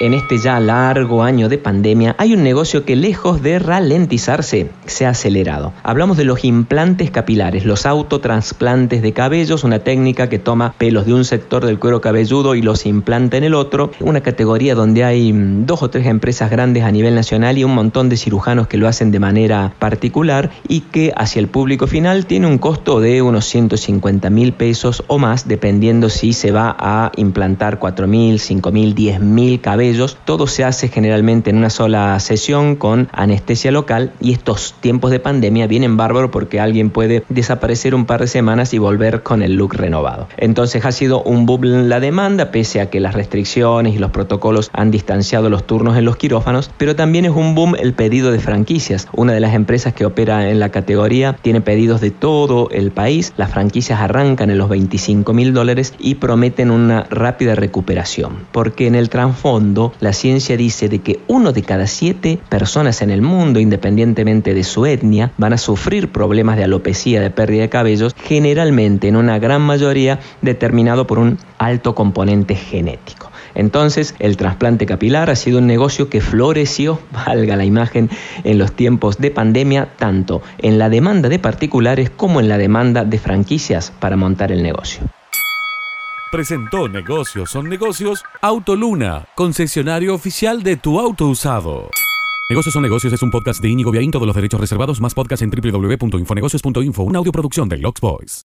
en este ya largo año de pandemia hay un negocio que lejos de ralentizarse se ha acelerado. Hablamos de los implantes capilares, los autotransplantes de cabellos, una técnica que toma pelos de un sector del cuero cabelludo y los implanta en el otro, una categoría donde hay mm, dos o tres empresas grandes a nivel nacional y un montón de cirujanos que lo hacen de manera particular y que hacia el público final tiene un costo de unos 150 mil pesos o más dependiendo si se va a implantar 4 mil, 5 mil, 10 mil cabellos todo se hace generalmente en una sola sesión con anestesia local y estos tiempos de pandemia vienen bárbaros porque alguien puede desaparecer un par de semanas y volver con el look renovado. Entonces ha sido un boom la demanda pese a que las restricciones y los protocolos han distanciado los turnos en los quirófanos, pero también es un boom el pedido de franquicias. Una de las empresas que opera en la categoría tiene pedidos de todo el país, las franquicias arrancan en los 25 mil dólares y prometen una rápida recuperación, porque en el trasfondo la ciencia dice de que uno de cada siete personas en el mundo, independientemente de su etnia, van a sufrir problemas de alopecia, de pérdida de cabellos, generalmente en una gran mayoría determinado por un alto componente genético. Entonces, el trasplante capilar ha sido un negocio que floreció, valga la imagen, en los tiempos de pandemia, tanto en la demanda de particulares como en la demanda de franquicias para montar el negocio. Presentó Negocios son negocios Autoluna, concesionario oficial de tu auto usado. Negocios son negocios es un podcast de Inigo Viaín, todos los derechos reservados, más podcast en www.infonegocios.info, una audioproducción de Lux Boys.